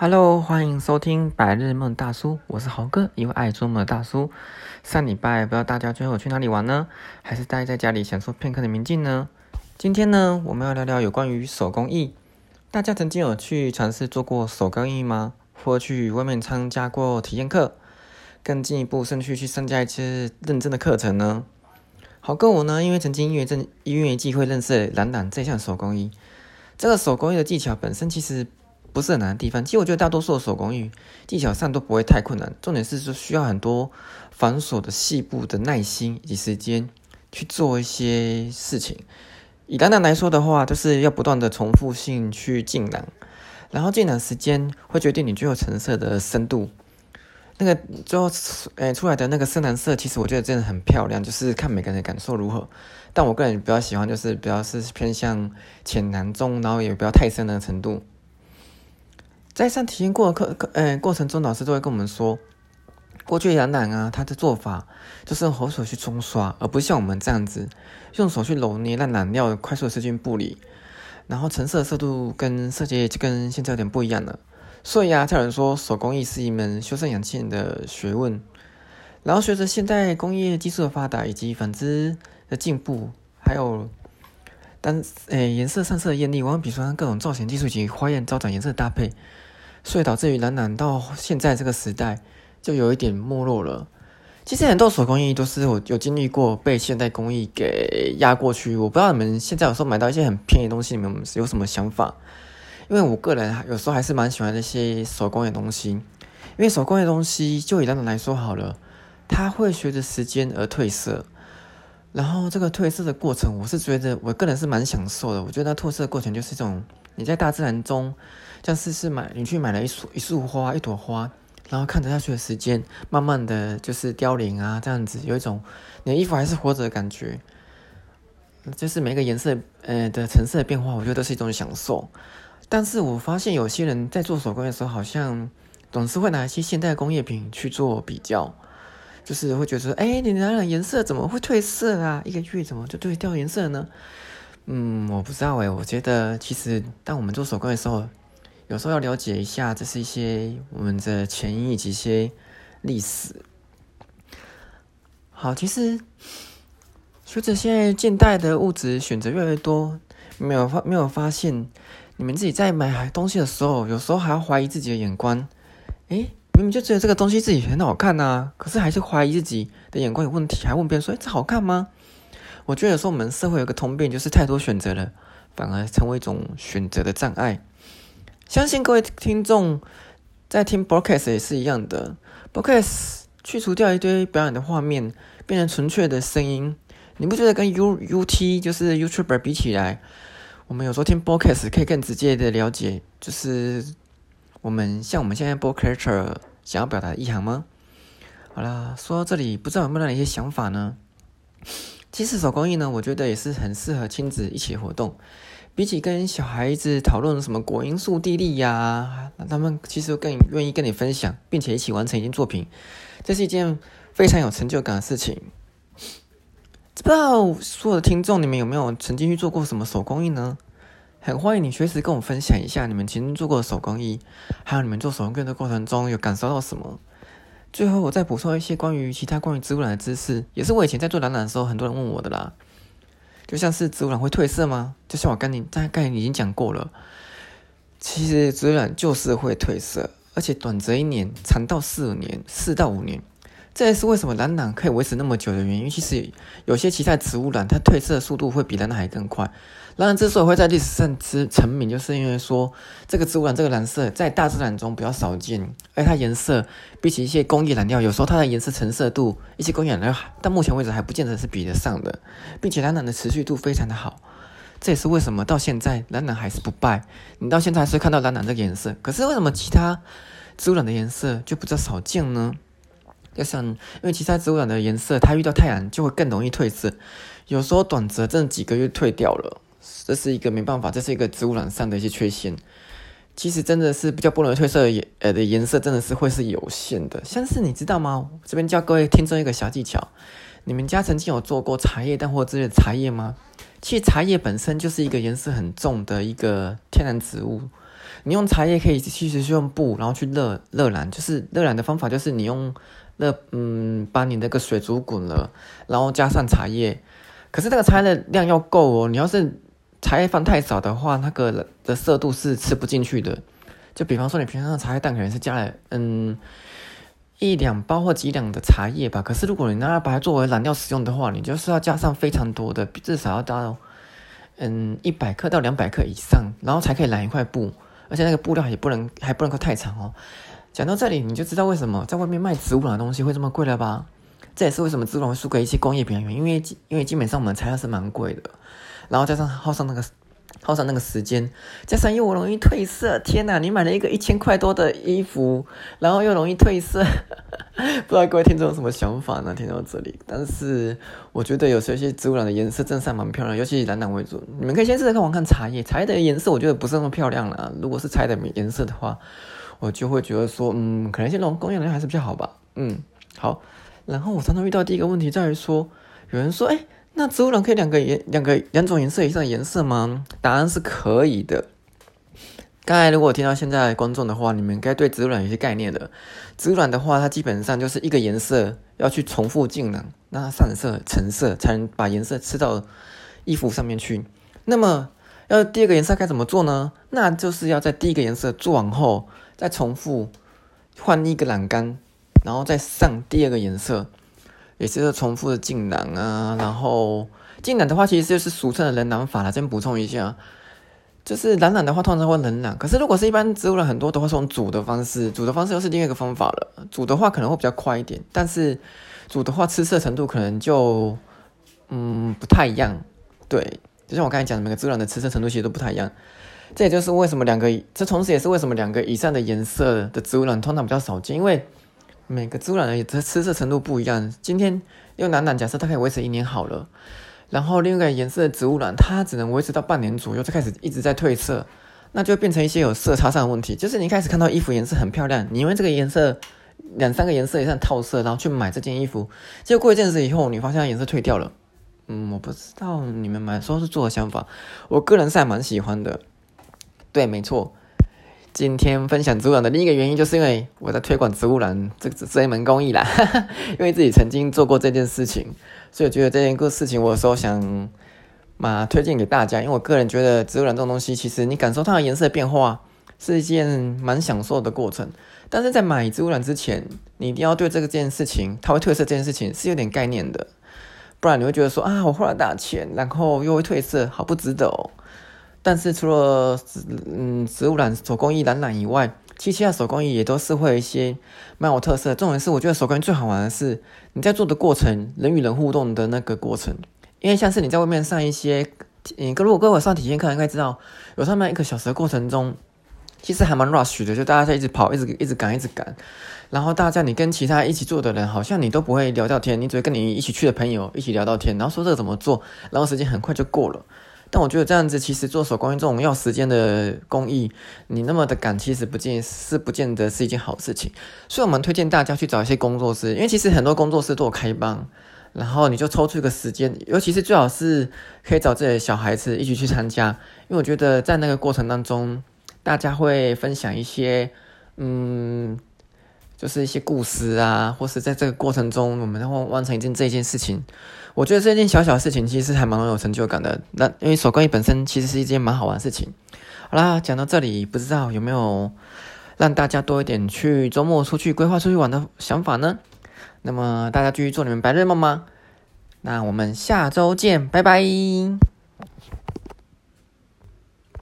Hello，欢迎收听百日梦大叔，我是豪哥，一位爱做梦的大叔。上礼拜不知道大家最后去哪里玩呢？还是待在家里享受片刻的宁静呢？今天呢，我们要聊聊有关于手工艺。大家曾经有去尝试做过手工艺吗？或去外面参加过体验课？更进一步，甚至去参加一些认证的课程呢？豪哥我呢，因为曾经因为正因为机会认识懒懒这项手工艺。这个手工艺的技巧本身其实。不是很难的地方，其实我觉得大多数的手工艺技巧上都不会太困难，重点是说需要很多繁琐的细部的耐心以及时间去做一些事情。以蓝蓝来说的话，就是要不断的重复性去进染，然后进染时间会决定你最后成色的深度。那个最后诶出来的那个深蓝色，其实我觉得真的很漂亮，就是看每个人的感受如何。但我个人比较喜欢，就是比较是偏向浅蓝中，然后也不要太深的程度。在上体验过的课课，呃，过程中老师都会跟我们说，过去染染啊，他的做法就是用手去冲刷，而不是像我们这样子用手去揉捏，让染料快速的渗进布里，然后成色色度跟色阶就跟现在有点不一样了。所以啊，有人说手工艺是一门修身养性的学问。然后随着现代工业技术的发达以及纺织的进步，还有当诶颜色上色的艳丽，往往比如说各种造型技术以及花样招展颜色搭配。所以导致于懒懒到现在这个时代就有一点没落了。其实很多手工艺都是我有经历过被现代工艺给压过去。我不知道你们现在有时候买到一些很便宜的东西，你们有什么想法？因为我个人有时候还是蛮喜欢那些手工的东西。因为手工的东西，就以懒懒来说好了，它会随着时间而褪色。然后这个褪色的过程，我是觉得我个人是蛮享受的。我觉得那褪色的过程就是一种你在大自然中。像是是买你去买了一束一束花一朵花，然后看着下去的时间，慢慢的就是凋零啊，这样子有一种你的衣服还是活着的感觉。就是每个颜色呃的成色的变化，我觉得都是一种享受。但是我发现有些人在做手工的时候，好像总是会拿一些现代工业品去做比较，就是会觉得说，哎，你拿了颜色怎么会褪色啊？一个月怎么就对掉颜色呢？嗯，我不知道哎，我觉得其实当我们做手工的时候。有时候要了解一下，这是一些我们的前因以及一些历史。好，其实随着现在近代的物质选择越来越多，没有发没有发现，你们自己在买东西的时候，有时候还要怀疑自己的眼光。诶，明明就觉得这个东西自己很好看呐，可是还是怀疑自己的眼光有问题，还问别人说：“诶，这好看吗？”我觉得有时候我们社会有个通病，就是太多选择了，反而成为一种选择的障碍。相信各位听众在听 broadcast 也是一样的，broadcast 去除掉一堆表演的画面，变成纯粹的声音。你不觉得跟 U U T 就是 YouTuber 比起来，我们有时候听 broadcast 可以更直接的了解，就是我们像我们现在 broadcaster 想要表达的意涵吗？好啦，说到这里，不知道有没有哪些想法呢？其实手工艺呢，我觉得也是很适合亲子一起活动。比起跟小孩子讨论什么果因素、地利呀，那他们其实更愿意跟你分享，并且一起完成一件作品，这是一件非常有成就感的事情。不知道所有的听众，你们有没有曾经去做过什么手工艺呢？很欢迎你随时跟我分享一下你们曾经做过的手工艺，还有你们做手工艺的过程中有感受到什么。最后，我再补充一些关于其他关于植物染的知识，也是我以前在做染染的时候，很多人问我的啦。就像是植物染会褪色吗？就像我跟你大概已经讲过了，其实植物染就是会褪色，而且短则一年，长到四五年，四到五年。这也是为什么蓝染可以维持那么久的原因。其实有些其他植物染，它褪色的速度会比蓝染还更快。蓝染之所以会在历史上之成名，就是因为说这个植物染这个蓝色在大自然中比较少见，而它颜色比起一些工业染料，有时候它的颜色成色度，一些工业染料到目前为止还不见得是比得上的，并且蓝染的持续度非常的好。这也是为什么到现在蓝染还是不败。你到现在还是看到蓝染这个颜色，可是为什么其他植物染的颜色就比较少见呢？就像，因为其他植物染的颜色，它遇到太阳就会更容易褪色，有时候短则真的几个月褪掉了，这是一个没办法，这是一个植物染上的一些缺陷。其实真的是比较不容易褪色的颜，呃的颜色真的是会是有限的。像是你知道吗？这边教各位听众一个小技巧，你们家曾经有做过茶叶蛋或之类的茶叶吗？其实茶叶本身就是一个颜色很重的一个天然植物。你用茶叶可以其实是用布，然后去热热染，就是热染的方法就是你用那嗯把你那个水煮滚了，然后加上茶叶，可是那个茶叶的量要够哦，你要是茶叶放太少的话，那个的色度是吃不进去的。就比方说你平常的茶叶蛋可能是加了嗯一两包或几两的茶叶吧，可是如果你拿来把它作为染料使用的话，你就是要加上非常多的，至少要到。嗯，一百克到两百克以上，然后才可以染一块布，而且那个布料也不能还不能够太长哦。讲到这里，你就知道为什么在外面卖植物染的东西会这么贵了吧？这也是为什么植物染输给一些工业品源，因为因为基本上我们材料是蛮贵的，然后加上耗上那个。耗上那个时间，加上又容易褪色。天哪，你买了一个一千块多的衣服，然后又容易褪色，不知道各位听众有什么想法呢？听到这里，但是我觉得有时候一些植物染的颜色真的蛮漂亮，尤其以蓝蓝为主。你们可以先试试看，我看茶叶，茶叶的颜色我觉得不是那么漂亮了。如果是茶的颜色的话，我就会觉得说，嗯，可能些这种工业染还是比较好吧。嗯，好。然后我常常遇到第一个问题在于说，有人说，哎。那植物染可以两个颜两个两种颜色以上的颜色吗？答案是可以的。刚才如果听到现在观众的话，你们应该对植物染有些概念的。植物染的话，它基本上就是一个颜色要去重复浸染，让它上色成色，才能把颜色吃到衣服上面去。那么要第二个颜色该怎么做呢？那就是要在第一个颜色做完后，再重复换一个染缸，然后再上第二个颜色。也是重复的浸染啊，然后浸染的话，其实就是俗称的冷染法了。先补充一下，就是染染的话，通常会冷染。可是如果是一般植物染很多都会用煮的方式，煮的方式又是另一个方法了。煮的话可能会比较快一点，但是煮的话吃色程度可能就嗯不太一样。对，就像我刚才讲的，每个植物染的吃色程度其实都不太一样。这也就是为什么两个，这同时也是为什么两个以上的颜色的植物染通常比较少见，因为。每个植物染的它吃色程度不一样。今天用蓝染，假设它可以维持一年好了，然后另一个颜色的植物染，它只能维持到半年左右，就开始一直在褪色，那就变成一些有色差上的问题。就是你一开始看到衣服颜色很漂亮，你因为这个颜色两三个颜色以上套色，然后去买这件衣服，结果过一阵子以后，你发现颜色褪掉了。嗯，我不知道你们买时候是做的想法，我个人是还蛮喜欢的。对，没错。今天分享植物染的另一个原因，就是因为我在推广植物染这这一门工艺啦，因为自己曾经做过这件事情，所以我觉得这件事情，我有时候想嘛推荐给大家。因为我个人觉得植物染这种东西，其实你感受它的颜色变化是一件蛮享受的过程。但是在买植物染之前，你一定要对这个件事情，它会褪色这件事情是有点概念的，不然你会觉得说啊，我花了大钱，然后又会褪色，好不值得哦。但是除了嗯植物染手工艺染染以外，其他手工艺也都是会一些蛮有特色。重点是，我觉得手工艺最好玩的是你在做的过程，人与人互动的那个过程。因为像是你在外面上一些，嗯，如果各位上体验课应该知道，有上面一个小时的过程中，其实还蛮 rush 的，就大家在一直跑，一直一直赶，一直赶。然后大家你跟其他一起做的人，好像你都不会聊到天，你只会跟你一起去的朋友一起聊到天，然后说这个怎么做，然后时间很快就过了。但我觉得这样子其实做手工艺这种要时间的工艺，你那么的赶，其实不见是不见得是一件好事情。所以我们推荐大家去找一些工作室，因为其实很多工作室都有开班，然后你就抽出一个时间，尤其是最好是可以找自己的小孩子一起去参加，因为我觉得在那个过程当中，大家会分享一些，嗯。就是一些故事啊，或是在这个过程中，我们然后完成一件这件事情，我觉得这件小小的事情其实还蛮有成就感的。那因为手工艺本身其实是一件蛮好玩的事情。好啦，讲到这里，不知道有没有让大家多一点去周末出去规划出去玩的想法呢？那么大家继续做你们白日梦吗？那我们下周见，拜拜。